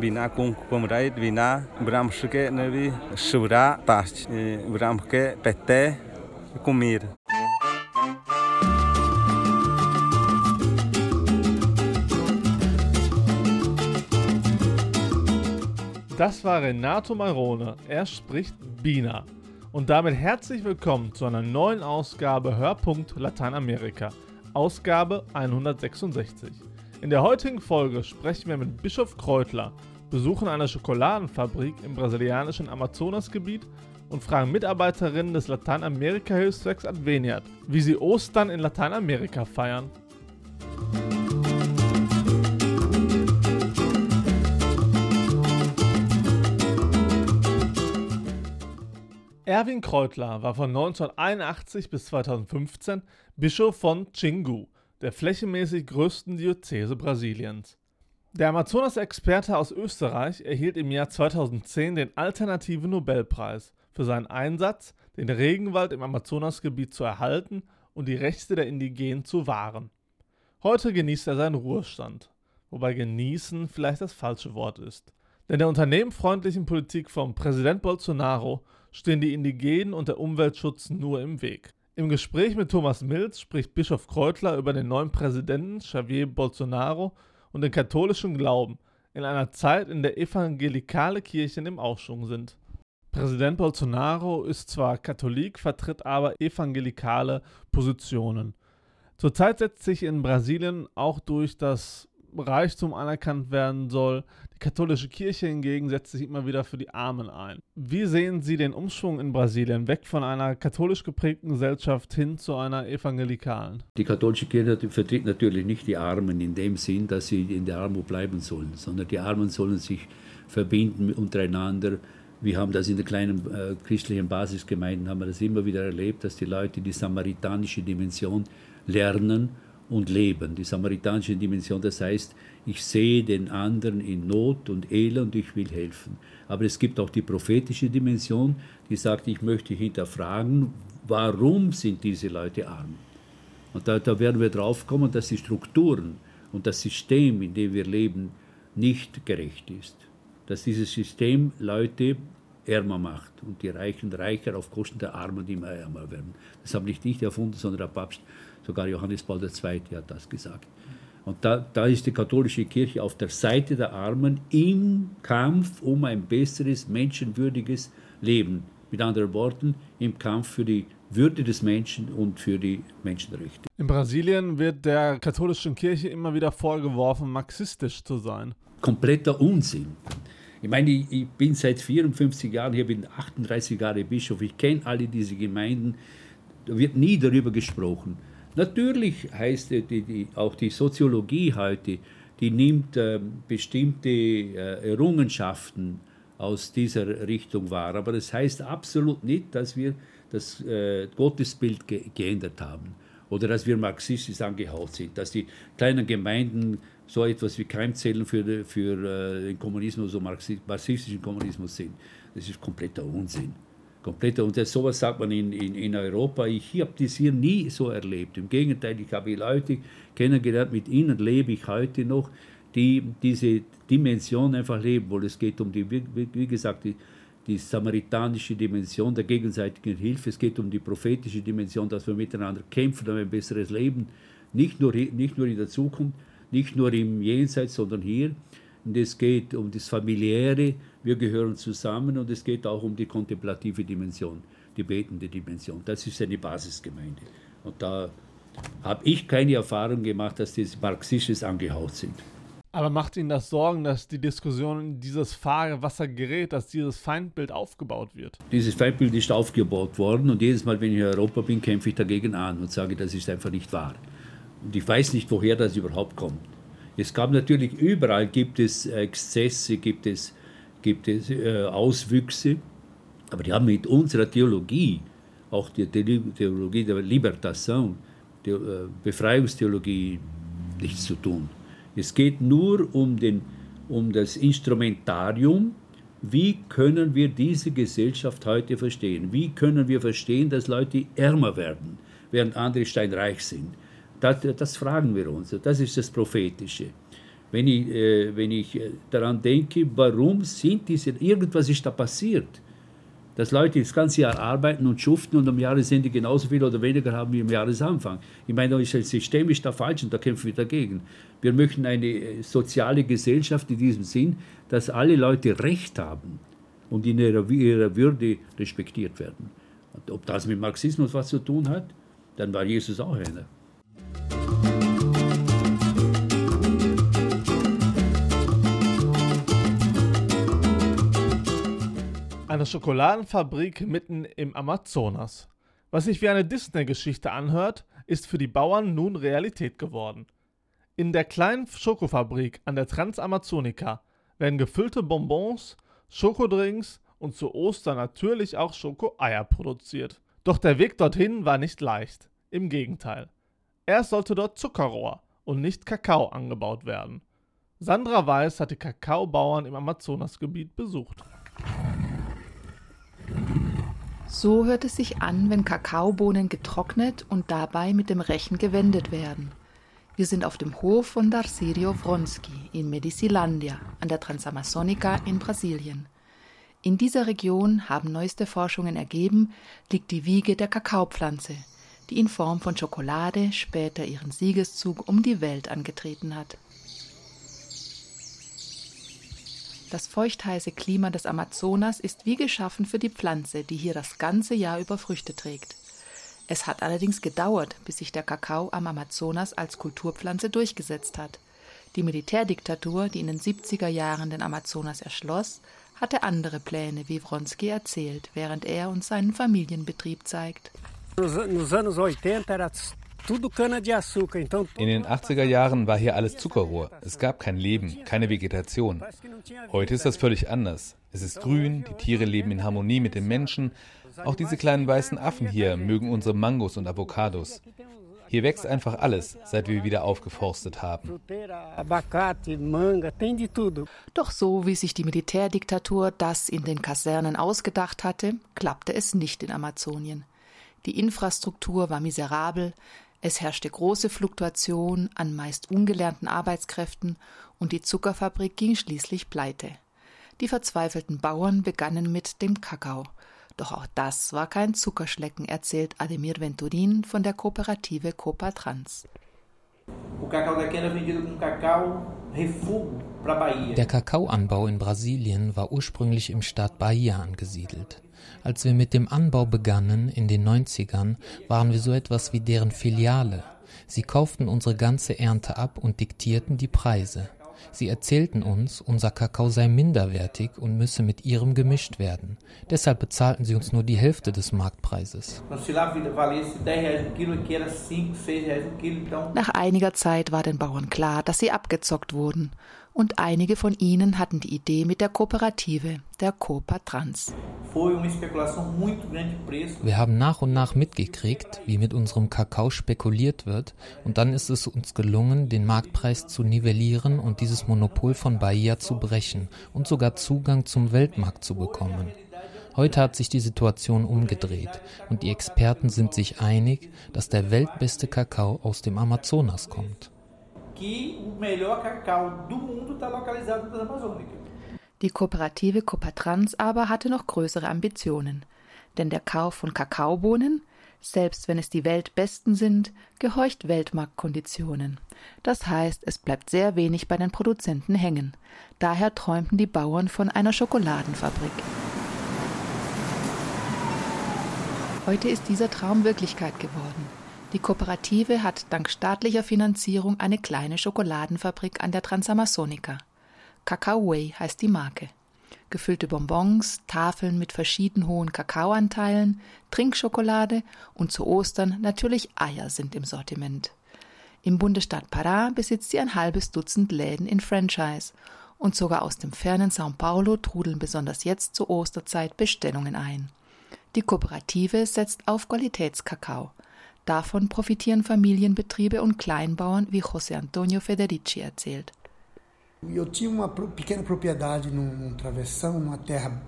bina kung komrai bina bramshke nevi shura tach bramke pete kumir. Das war Renato Marone. Er spricht Bina. Und damit herzlich willkommen zu einer neuen Ausgabe Hörpunkt Lateinamerika. Ausgabe 166. In der heutigen Folge sprechen wir mit Bischof Kreutler, besuchen eine Schokoladenfabrik im brasilianischen Amazonasgebiet und fragen Mitarbeiterinnen des Lateinamerika-Hilfswerks Adveniat, wie sie Ostern in Lateinamerika feiern. Erwin Kreutler war von 1981 bis 2015 Bischof von Xingu, der flächenmäßig größten Diözese Brasiliens. Der Amazonas-Experte aus Österreich erhielt im Jahr 2010 den Alternativen Nobelpreis für seinen Einsatz, den Regenwald im Amazonasgebiet zu erhalten und die Rechte der Indigenen zu wahren. Heute genießt er seinen Ruhestand, wobei genießen vielleicht das falsche Wort ist. Denn der unternehmenfreundlichen Politik von Präsident Bolsonaro stehen die Indigenen und der Umweltschutz nur im Weg. Im Gespräch mit Thomas Mills spricht Bischof Kreutler über den neuen Präsidenten Javier Bolsonaro und den katholischen Glauben in einer Zeit, in der evangelikale Kirchen im Aufschwung sind. Präsident Bolsonaro ist zwar Katholik, vertritt aber evangelikale Positionen. Zurzeit setzt sich in Brasilien auch durch das Reichtum anerkannt werden soll, die katholische Kirche hingegen setzt sich immer wieder für die Armen ein. Wie sehen Sie den Umschwung in Brasilien weg von einer katholisch geprägten Gesellschaft hin zu einer evangelikalen? Die katholische Kirche vertritt natürlich nicht die Armen in dem Sinn, dass sie in der Armut bleiben sollen, sondern die Armen sollen sich verbinden untereinander. Wir haben das in den kleinen äh, christlichen Basisgemeinden haben wir das immer wieder erlebt, dass die Leute die samaritanische Dimension lernen und leben. Die samaritanische Dimension, das heißt, ich sehe den anderen in Not und Elend und ich will helfen. Aber es gibt auch die prophetische Dimension, die sagt, ich möchte hinterfragen, warum sind diese Leute arm? Und da, da werden wir drauf kommen, dass die Strukturen und das System, in dem wir leben, nicht gerecht ist. Dass dieses System Leute ärmer macht und die Reichen reicher auf Kosten der Armen, die immer ärmer werden. Das habe nicht ich erfunden, sondern der Papst Sogar Johannes Paul II. hat das gesagt. Und da, da ist die katholische Kirche auf der Seite der Armen im Kampf um ein besseres, menschenwürdiges Leben. Mit anderen Worten, im Kampf für die würde des Menschen und für die Menschenrechte. In Brasilien wird der katholischen Kirche immer wieder vorgeworfen, marxistisch zu sein. Kompletter Unsinn. Ich meine, ich, bin seit 54 Jahren hier, bin 38 Jahre Bischof, ich kenne alle diese Gemeinden, da wird nie darüber gesprochen. Natürlich heißt die, die, auch die Soziologie heute, die nimmt äh, bestimmte äh, Errungenschaften aus dieser Richtung wahr. Aber das heißt absolut nicht, dass wir das äh, Gottesbild ge geändert haben oder dass wir marxistisch angehaucht sind, dass die kleinen Gemeinden so etwas wie Keimzellen für, für äh, den Kommunismus, so marxistischen Kommunismus sind. Das ist kompletter Unsinn komplett. Und das, sowas sagt man in, in, in Europa. Ich habe das hier nie so erlebt. Im Gegenteil, ich habe Leute kennengelernt, mit ihnen lebe ich heute noch, die diese Dimension einfach leben, wo es geht um die, wie gesagt, die, die samaritanische Dimension der gegenseitigen Hilfe. Es geht um die prophetische Dimension, dass wir miteinander kämpfen um ein besseres Leben. Nicht nur, nicht nur in der Zukunft, nicht nur im Jenseits, sondern hier. Und es geht um das Familiäre, wir gehören zusammen und es geht auch um die kontemplative Dimension, die betende Dimension. Das ist eine Basisgemeinde. Und da habe ich keine Erfahrung gemacht, dass die marxistisch angehaucht sind. Aber macht Ihnen das Sorgen, dass die Diskussion in dieses Fahrwasser gerät, dass dieses Feindbild aufgebaut wird? Dieses Feindbild ist aufgebaut worden und jedes Mal, wenn ich in Europa bin, kämpfe ich dagegen an und sage, das ist einfach nicht wahr. Und ich weiß nicht, woher das überhaupt kommt. Es gab natürlich überall, gibt es Exzesse, gibt es, gibt es äh, Auswüchse, aber die haben mit unserer Theologie, auch die Theologie der Libertation, der äh, Befreiungstheologie, nichts zu tun. Es geht nur um, den, um das Instrumentarium, wie können wir diese Gesellschaft heute verstehen? Wie können wir verstehen, dass Leute ärmer werden, während andere steinreich sind? Das, das fragen wir uns. Das ist das Prophetische. wenn ich, äh, wenn ich äh, daran denke, warum sind diese, irgendwas ist da passiert. Dass Leute das ganze Jahr arbeiten und schuften und am Jahresende genauso viel oder weniger haben wie am Jahresanfang. Ich meine, das System ist da falsch und da kämpfen wir dagegen. Wir möchten eine äh, soziale Gesellschaft in diesem Sinn, dass alle Leute Recht haben und in ihrer, ihrer Würde respektiert werden. Und ob das mit Marxismus was zu tun hat, dann war Jesus auch einer. Eine Schokoladenfabrik mitten im Amazonas. Was sich wie eine Disney-Geschichte anhört, ist für die Bauern nun Realität geworden. In der kleinen Schokofabrik an der Transamazonica werden gefüllte Bonbons, Schokodrinks und zu Ostern natürlich auch Schokoeier produziert. Doch der Weg dorthin war nicht leicht. Im Gegenteil. Erst sollte dort Zuckerrohr und nicht Kakao angebaut werden. Sandra Weiß hat die Kakaobauern im Amazonasgebiet besucht. So hört es sich an, wenn Kakaobohnen getrocknet und dabei mit dem Rechen gewendet werden. Wir sind auf dem Hof von Darcirio Wronski in Medicilandia an der Transamazonica in Brasilien. In dieser Region, haben neueste Forschungen ergeben, liegt die Wiege der Kakaopflanze, die in Form von Schokolade später ihren Siegeszug um die Welt angetreten hat. Das feuchtheiße Klima des Amazonas ist wie geschaffen für die Pflanze, die hier das ganze Jahr über Früchte trägt. Es hat allerdings gedauert, bis sich der Kakao am Amazonas als Kulturpflanze durchgesetzt hat. Die Militärdiktatur, die in den 70er Jahren den Amazonas erschloss, hatte andere Pläne, wie Wronski erzählt, während er uns seinen Familienbetrieb zeigt. Nos anos 80 era in den 80er Jahren war hier alles Zuckerrohr. Es gab kein Leben, keine Vegetation. Heute ist das völlig anders. Es ist grün, die Tiere leben in Harmonie mit den Menschen. Auch diese kleinen weißen Affen hier mögen unsere Mangos und Avocados. Hier wächst einfach alles, seit wir wieder aufgeforstet haben. Doch so wie sich die Militärdiktatur das in den Kasernen ausgedacht hatte, klappte es nicht in Amazonien. Die Infrastruktur war miserabel, es herrschte große Fluktuation an meist ungelernten Arbeitskräften und die Zuckerfabrik ging schließlich pleite. Die verzweifelten Bauern begannen mit dem Kakao. Doch auch das war kein Zuckerschlecken, erzählt Ademir Venturin von der Kooperative Copa Trans. Der Kakaoanbau in Brasilien war ursprünglich im Staat Bahia angesiedelt. Als wir mit dem Anbau begannen in den 90ern, waren wir so etwas wie deren Filiale. Sie kauften unsere ganze Ernte ab und diktierten die Preise. Sie erzählten uns, unser Kakao sei minderwertig und müsse mit ihrem gemischt werden. Deshalb bezahlten sie uns nur die Hälfte des Marktpreises. Nach einiger Zeit war den Bauern klar, dass sie abgezockt wurden und einige von ihnen hatten die Idee mit der Kooperative, der Copa Trans. Wir haben nach und nach mitgekriegt, wie mit unserem Kakao spekuliert wird und dann ist es uns gelungen, den Marktpreis zu nivellieren und dieses Monopol von Bahia zu brechen und sogar Zugang zum Weltmarkt zu bekommen. Heute hat sich die Situation umgedreht und die Experten sind sich einig, dass der weltbeste Kakao aus dem Amazonas kommt que o melhor cacau do mundo está localizado na Amazônica. Die Kooperative Copatrans aber hatte noch größere Ambitionen, denn der Kauf von Kakaobohnen, selbst wenn es die weltbesten sind, gehorcht Weltmarktkonditionen. Das heißt, es bleibt sehr wenig bei den Produzenten hängen. Daher träumten die Bauern von einer Schokoladenfabrik. Heute ist dieser Traum Wirklichkeit geworden. Die Kooperative hat dank staatlicher Finanzierung eine kleine Schokoladenfabrik an der Transamazonica. Cacao Way heißt die Marke. Gefüllte Bonbons, Tafeln mit verschieden hohen Kakaoanteilen, Trinkschokolade und zu Ostern natürlich Eier sind im Sortiment. Im Bundesstaat Pará besitzt sie ein halbes Dutzend Läden in Franchise und sogar aus dem fernen São Paulo trudeln besonders jetzt zur Osterzeit Bestellungen ein. Die Kooperative setzt auf Qualitätskakao. Davon profitieren Familienbetriebe und Kleinbauern, wie José Antonio Federici erzählt. Eu tinha uma pequena propriedade num travessão, numa terra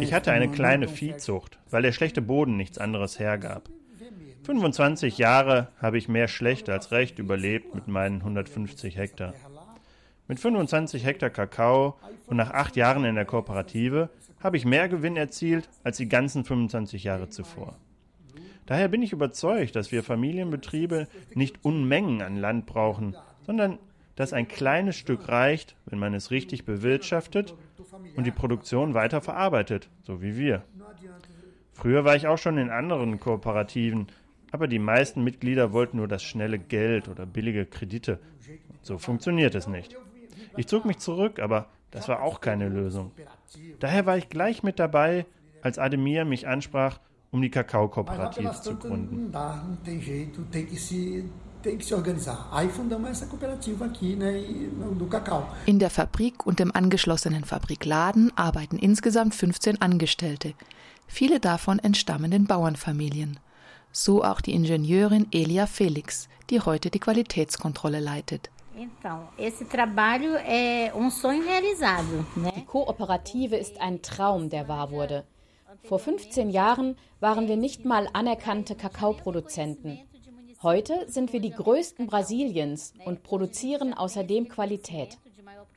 ich hatte eine kleine Viehzucht, weil der schlechte Boden nichts anderes hergab. 25 Jahre habe ich mehr schlecht als recht überlebt mit meinen 150 Hektar. Mit 25 Hektar Kakao und nach acht Jahren in der Kooperative habe ich mehr Gewinn erzielt als die ganzen 25 Jahre zuvor. Daher bin ich überzeugt, dass wir Familienbetriebe nicht Unmengen an Land brauchen, sondern dass ein kleines Stück reicht, wenn man es richtig bewirtschaftet und die Produktion weiter verarbeitet, so wie wir. Früher war ich auch schon in anderen Kooperativen, aber die meisten Mitglieder wollten nur das schnelle Geld oder billige Kredite. So funktioniert es nicht. Ich zog mich zurück, aber das war auch keine Lösung. Daher war ich gleich mit dabei, als Ademir mich ansprach, um die Kakaokooperative zu gründen. In der Fabrik und dem angeschlossenen Fabrikladen arbeiten insgesamt 15 Angestellte. Viele davon entstammen den Bauernfamilien. So auch die Ingenieurin Elia Felix, die heute die Qualitätskontrolle leitet. Die Kooperative ist ein Traum, der wahr wurde. Vor 15 Jahren waren wir nicht mal anerkannte Kakaoproduzenten. Heute sind wir die größten Brasiliens und produzieren außerdem Qualität.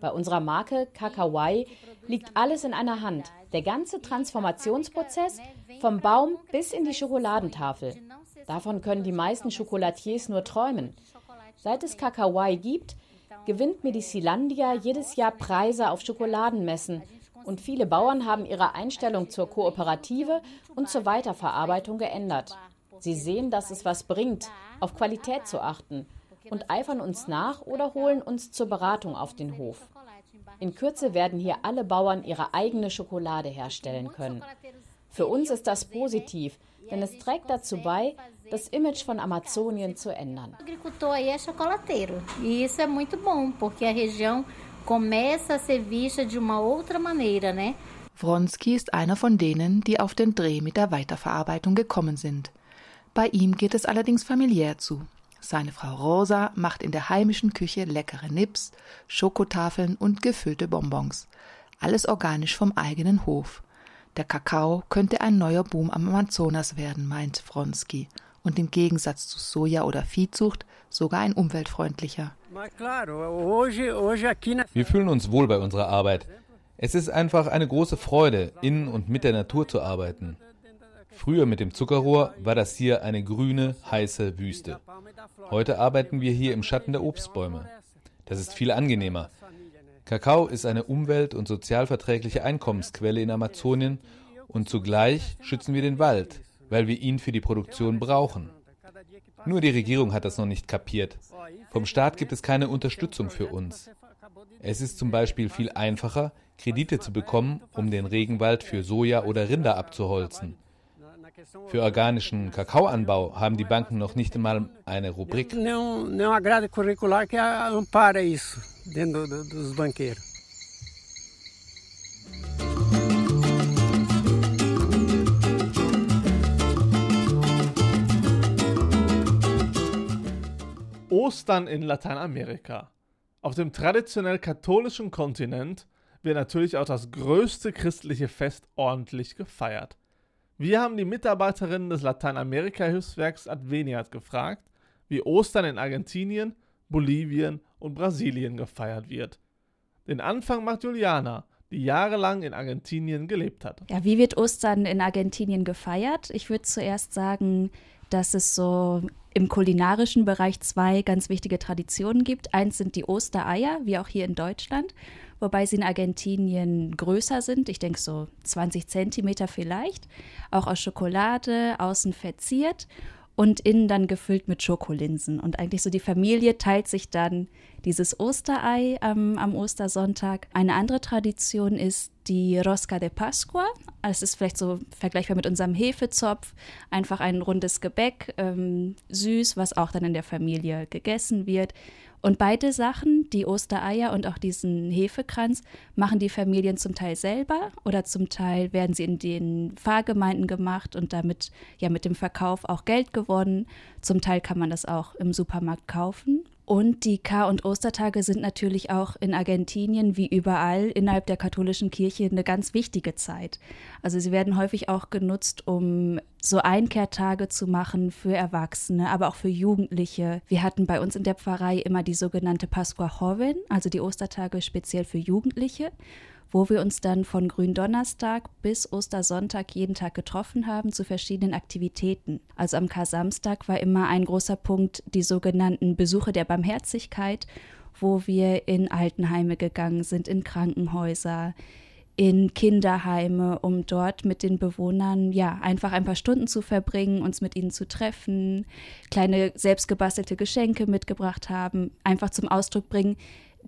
Bei unserer Marke Kakawai liegt alles in einer Hand. Der ganze Transformationsprozess vom Baum bis in die Schokoladentafel. Davon können die meisten Chocolatiers nur träumen. Seit es Kakawai gibt, gewinnt Medicilandia jedes Jahr Preise auf Schokoladenmessen und viele Bauern haben ihre Einstellung zur Kooperative und zur Weiterverarbeitung geändert. Sie sehen, dass es was bringt, auf Qualität zu achten und eifern uns nach oder holen uns zur Beratung auf den Hof. In Kürze werden hier alle Bauern ihre eigene Schokolade herstellen können. Für uns ist das positiv, denn es trägt dazu bei, das Image von Amazonien zu ändern. agricultor aí é chocolateiro. E isso é muito bom, porque a região começa a ser vista de uma outra maneira, né? Wronski ist einer von denen, die auf den Dreh mit der Weiterverarbeitung gekommen sind. Bei ihm geht es allerdings familiär zu. Seine Frau Rosa macht in der heimischen Küche leckere Nips, Schokotafeln und gefüllte Bonbons. Alles organisch vom eigenen Hof. Der Kakao könnte ein neuer Boom am Amazonas werden, meint Wronski. Und im Gegensatz zu Soja- oder Viehzucht sogar ein umweltfreundlicher. Wir fühlen uns wohl bei unserer Arbeit. Es ist einfach eine große Freude, in und mit der Natur zu arbeiten. Früher mit dem Zuckerrohr war das hier eine grüne, heiße Wüste. Heute arbeiten wir hier im Schatten der Obstbäume. Das ist viel angenehmer. Kakao ist eine umwelt- und sozialverträgliche Einkommensquelle in Amazonien und zugleich schützen wir den Wald, weil wir ihn für die Produktion brauchen. Nur die Regierung hat das noch nicht kapiert. Vom Staat gibt es keine Unterstützung für uns. Es ist zum Beispiel viel einfacher, Kredite zu bekommen, um den Regenwald für Soja oder Rinder abzuholzen. Für organischen Kakaoanbau haben die Banken noch nicht einmal eine Rubrik. Há grade curricular que ampara isso dentro do- dos. Ostern in Lateinamerika. Auf dem traditionell katholischen Kontinent wird natürlich auch das größte christliche Fest ordentlich gefeiert. Wir haben die Mitarbeiterinnen des Lateinamerika-Hilfswerks Adveniat gefragt, wie Ostern in Argentinien, Bolivien und Brasilien gefeiert wird. Den Anfang macht Juliana, die jahrelang in Argentinien gelebt hat. Ja, wie wird Ostern in Argentinien gefeiert? Ich würde zuerst sagen, dass es so im kulinarischen Bereich zwei ganz wichtige Traditionen gibt. Eins sind die Ostereier, wie auch hier in Deutschland, wobei sie in Argentinien größer sind. Ich denke so 20 Zentimeter vielleicht. Auch aus Schokolade, außen verziert und innen dann gefüllt mit Schokolinsen. Und eigentlich so die Familie teilt sich dann dieses Osterei ähm, am Ostersonntag. Eine andere Tradition ist die Rosca de Pascua. Es ist vielleicht so vergleichbar mit unserem Hefezopf. Einfach ein rundes Gebäck, ähm, süß, was auch dann in der Familie gegessen wird. Und beide Sachen, die Ostereier und auch diesen Hefekranz, machen die Familien zum Teil selber oder zum Teil werden sie in den Pfarrgemeinden gemacht und damit ja mit dem Verkauf auch Geld gewonnen. Zum Teil kann man das auch im Supermarkt kaufen. Und die Kar- und Ostertage sind natürlich auch in Argentinien wie überall innerhalb der katholischen Kirche eine ganz wichtige Zeit. Also sie werden häufig auch genutzt, um so Einkehrtage zu machen für Erwachsene, aber auch für Jugendliche. Wir hatten bei uns in der Pfarrei immer die sogenannte Pascua Joven, also die Ostertage speziell für Jugendliche wo wir uns dann von Gründonnerstag bis Ostersonntag jeden Tag getroffen haben zu verschiedenen Aktivitäten. Also am Kar-Samstag war immer ein großer Punkt die sogenannten Besuche der Barmherzigkeit, wo wir in Altenheime gegangen sind, in Krankenhäuser, in Kinderheime, um dort mit den Bewohnern ja einfach ein paar Stunden zu verbringen, uns mit ihnen zu treffen, kleine selbstgebastelte Geschenke mitgebracht haben, einfach zum Ausdruck bringen,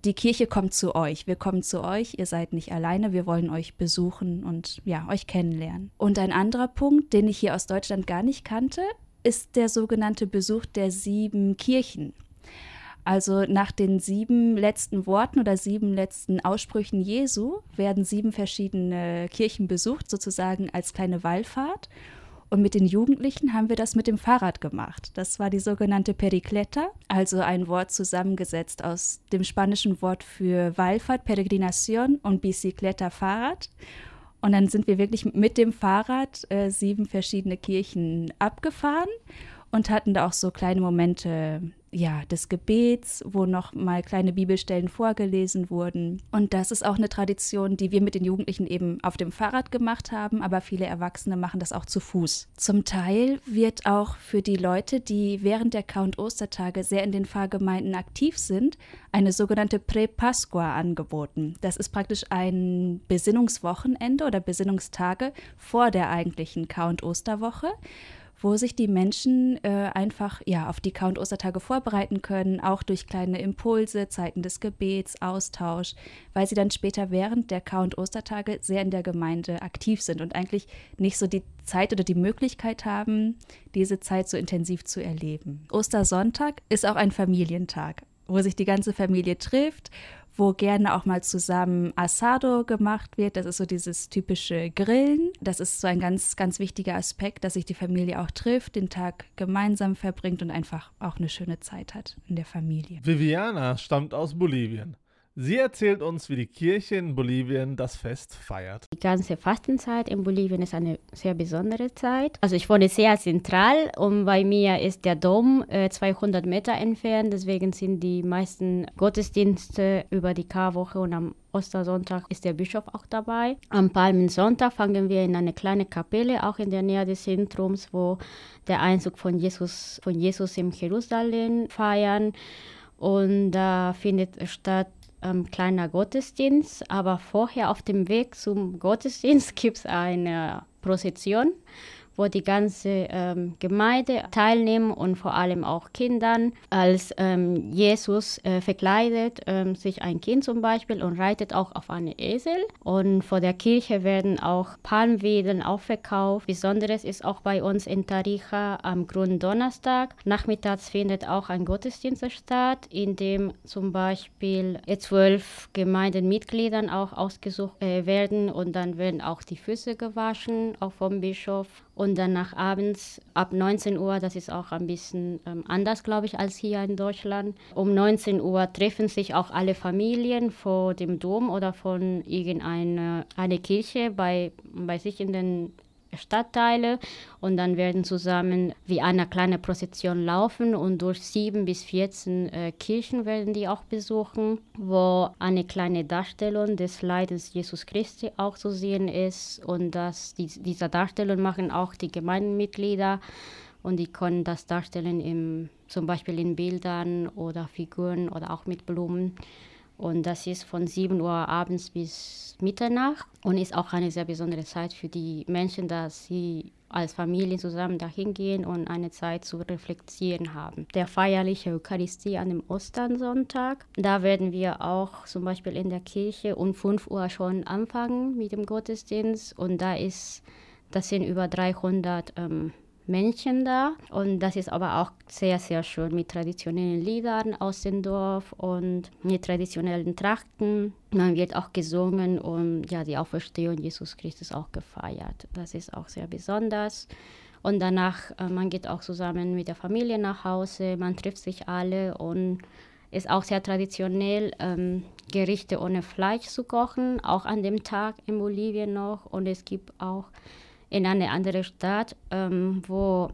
die Kirche kommt zu euch. Wir kommen zu euch. Ihr seid nicht alleine. Wir wollen euch besuchen und ja, euch kennenlernen. Und ein anderer Punkt, den ich hier aus Deutschland gar nicht kannte, ist der sogenannte Besuch der sieben Kirchen. Also nach den sieben letzten Worten oder sieben letzten Aussprüchen Jesu werden sieben verschiedene Kirchen besucht, sozusagen als kleine Wallfahrt. Und mit den Jugendlichen haben wir das mit dem Fahrrad gemacht. Das war die sogenannte Pericleta, also ein Wort zusammengesetzt aus dem spanischen Wort für Wallfahrt, Peregrinación und Bicicleta, Fahrrad. Und dann sind wir wirklich mit dem Fahrrad äh, sieben verschiedene Kirchen abgefahren und hatten da auch so kleine Momente ja, des Gebets, wo noch mal kleine Bibelstellen vorgelesen wurden. Und das ist auch eine Tradition, die wir mit den Jugendlichen eben auf dem Fahrrad gemacht haben, aber viele Erwachsene machen das auch zu Fuß. Zum Teil wird auch für die Leute, die während der Count Ostertage sehr in den Pfarrgemeinden aktiv sind, eine sogenannte Pre-Pasqua angeboten. Das ist praktisch ein Besinnungswochenende oder Besinnungstage vor der eigentlichen Count Osterwoche wo sich die Menschen äh, einfach ja auf die Count Ostertage vorbereiten können, auch durch kleine Impulse, Zeiten des Gebets, Austausch, weil sie dann später während der Count Ostertage sehr in der Gemeinde aktiv sind und eigentlich nicht so die Zeit oder die Möglichkeit haben, diese Zeit so intensiv zu erleben. Ostersonntag ist auch ein Familientag, wo sich die ganze Familie trifft wo gerne auch mal zusammen Asado gemacht wird. Das ist so dieses typische Grillen. Das ist so ein ganz, ganz wichtiger Aspekt, dass sich die Familie auch trifft, den Tag gemeinsam verbringt und einfach auch eine schöne Zeit hat in der Familie. Viviana stammt aus Bolivien. Sie erzählt uns, wie die Kirche in Bolivien das Fest feiert. Die ganze Fastenzeit in Bolivien ist eine sehr besondere Zeit. Also ich wohne sehr zentral und bei mir ist der Dom äh, 200 Meter entfernt. Deswegen sind die meisten Gottesdienste über die Karwoche und am Ostersonntag ist der Bischof auch dabei. Am Palmensonntag fangen wir in eine kleine Kapelle, auch in der Nähe des Zentrums, wo der Einzug von Jesus, von Jesus im Jerusalem feiern. Und da findet statt ähm, kleiner Gottesdienst, aber vorher auf dem Weg zum Gottesdienst gibt es eine Prozession wo die ganze ähm, Gemeinde teilnehmen und vor allem auch Kindern als ähm, Jesus äh, verkleidet, ähm, sich ein Kind zum Beispiel und reitet auch auf einen Esel. Und vor der Kirche werden auch Palmwedeln aufverkauft. Besonderes ist auch bei uns in Tarija am Gründonnerstag. Nachmittags findet auch ein Gottesdienst statt, in dem zum Beispiel zwölf Gemeindenmitgliedern auch ausgesucht äh, werden und dann werden auch die Füße gewaschen, auch vom Bischof und danach abends ab 19 Uhr, das ist auch ein bisschen ähm, anders, glaube ich, als hier in Deutschland. Um 19 Uhr treffen sich auch alle Familien vor dem Dom oder von irgendeiner eine Kirche bei, bei sich in den Stadtteile und dann werden zusammen wie eine kleine Prozession laufen und durch sieben bis 14 äh, Kirchen werden die auch besuchen, wo eine kleine Darstellung des Leidens Jesus Christi auch zu sehen ist und dass die, diese Darstellung machen auch die Gemeindemitglieder und die können das darstellen im, zum Beispiel in Bildern oder Figuren oder auch mit Blumen. Und das ist von 7 Uhr abends bis Mitternacht und ist auch eine sehr besondere Zeit für die Menschen, dass sie als Familie zusammen dahin gehen und eine Zeit zu reflektieren haben. Der feierliche Eucharistie an dem Osternsonntag, da werden wir auch zum Beispiel in der Kirche um 5 Uhr schon anfangen mit dem Gottesdienst und da ist, das sind über 300 ähm, Männchen da. Und das ist aber auch sehr, sehr schön mit traditionellen Liedern aus dem Dorf und mit traditionellen Trachten. Man wird auch gesungen und ja, die Auferstehung Jesus Christus auch gefeiert. Das ist auch sehr besonders. Und danach, äh, man geht auch zusammen mit der Familie nach Hause, man trifft sich alle und ist auch sehr traditionell, ähm, Gerichte ohne Fleisch zu kochen, auch an dem Tag in Bolivien noch. Und es gibt auch in einer anderen Stadt, ähm, wo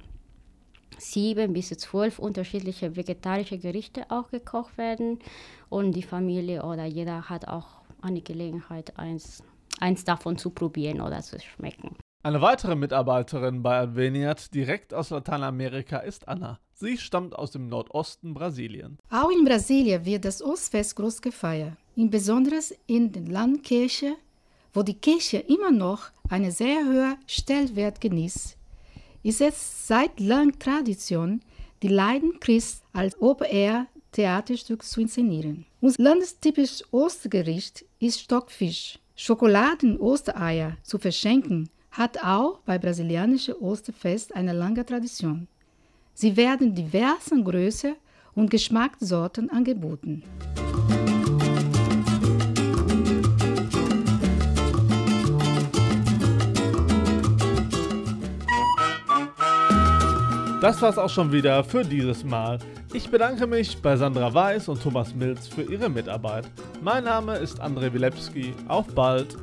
sieben bis zwölf unterschiedliche vegetarische Gerichte auch gekocht werden. Und die Familie oder jeder hat auch eine Gelegenheit, eins, eins davon zu probieren oder zu schmecken. Eine weitere Mitarbeiterin bei Adveniat direkt aus Lateinamerika ist Anna. Sie stammt aus dem Nordosten Brasiliens. Auch in Brasília wird das Ostfest groß gefeiert, insbesondere in den Landkirche, wo die Kirche immer noch einen sehr hohen Stellwert genießt. Ist es seit langer Tradition, die Leiden Christ als Open-Air-Theaterstück zu inszenieren. Unser landestypisches Ostergericht ist Stockfisch. Schokoladen-Ostereier zu verschenken hat auch bei brasilianischen Osterfest eine lange Tradition. Sie werden diversen Größe und Geschmackssorten angeboten. Das war's auch schon wieder für dieses Mal. Ich bedanke mich bei Sandra Weiß und Thomas Milz für ihre Mitarbeit. Mein Name ist André Wilepski. Auf bald!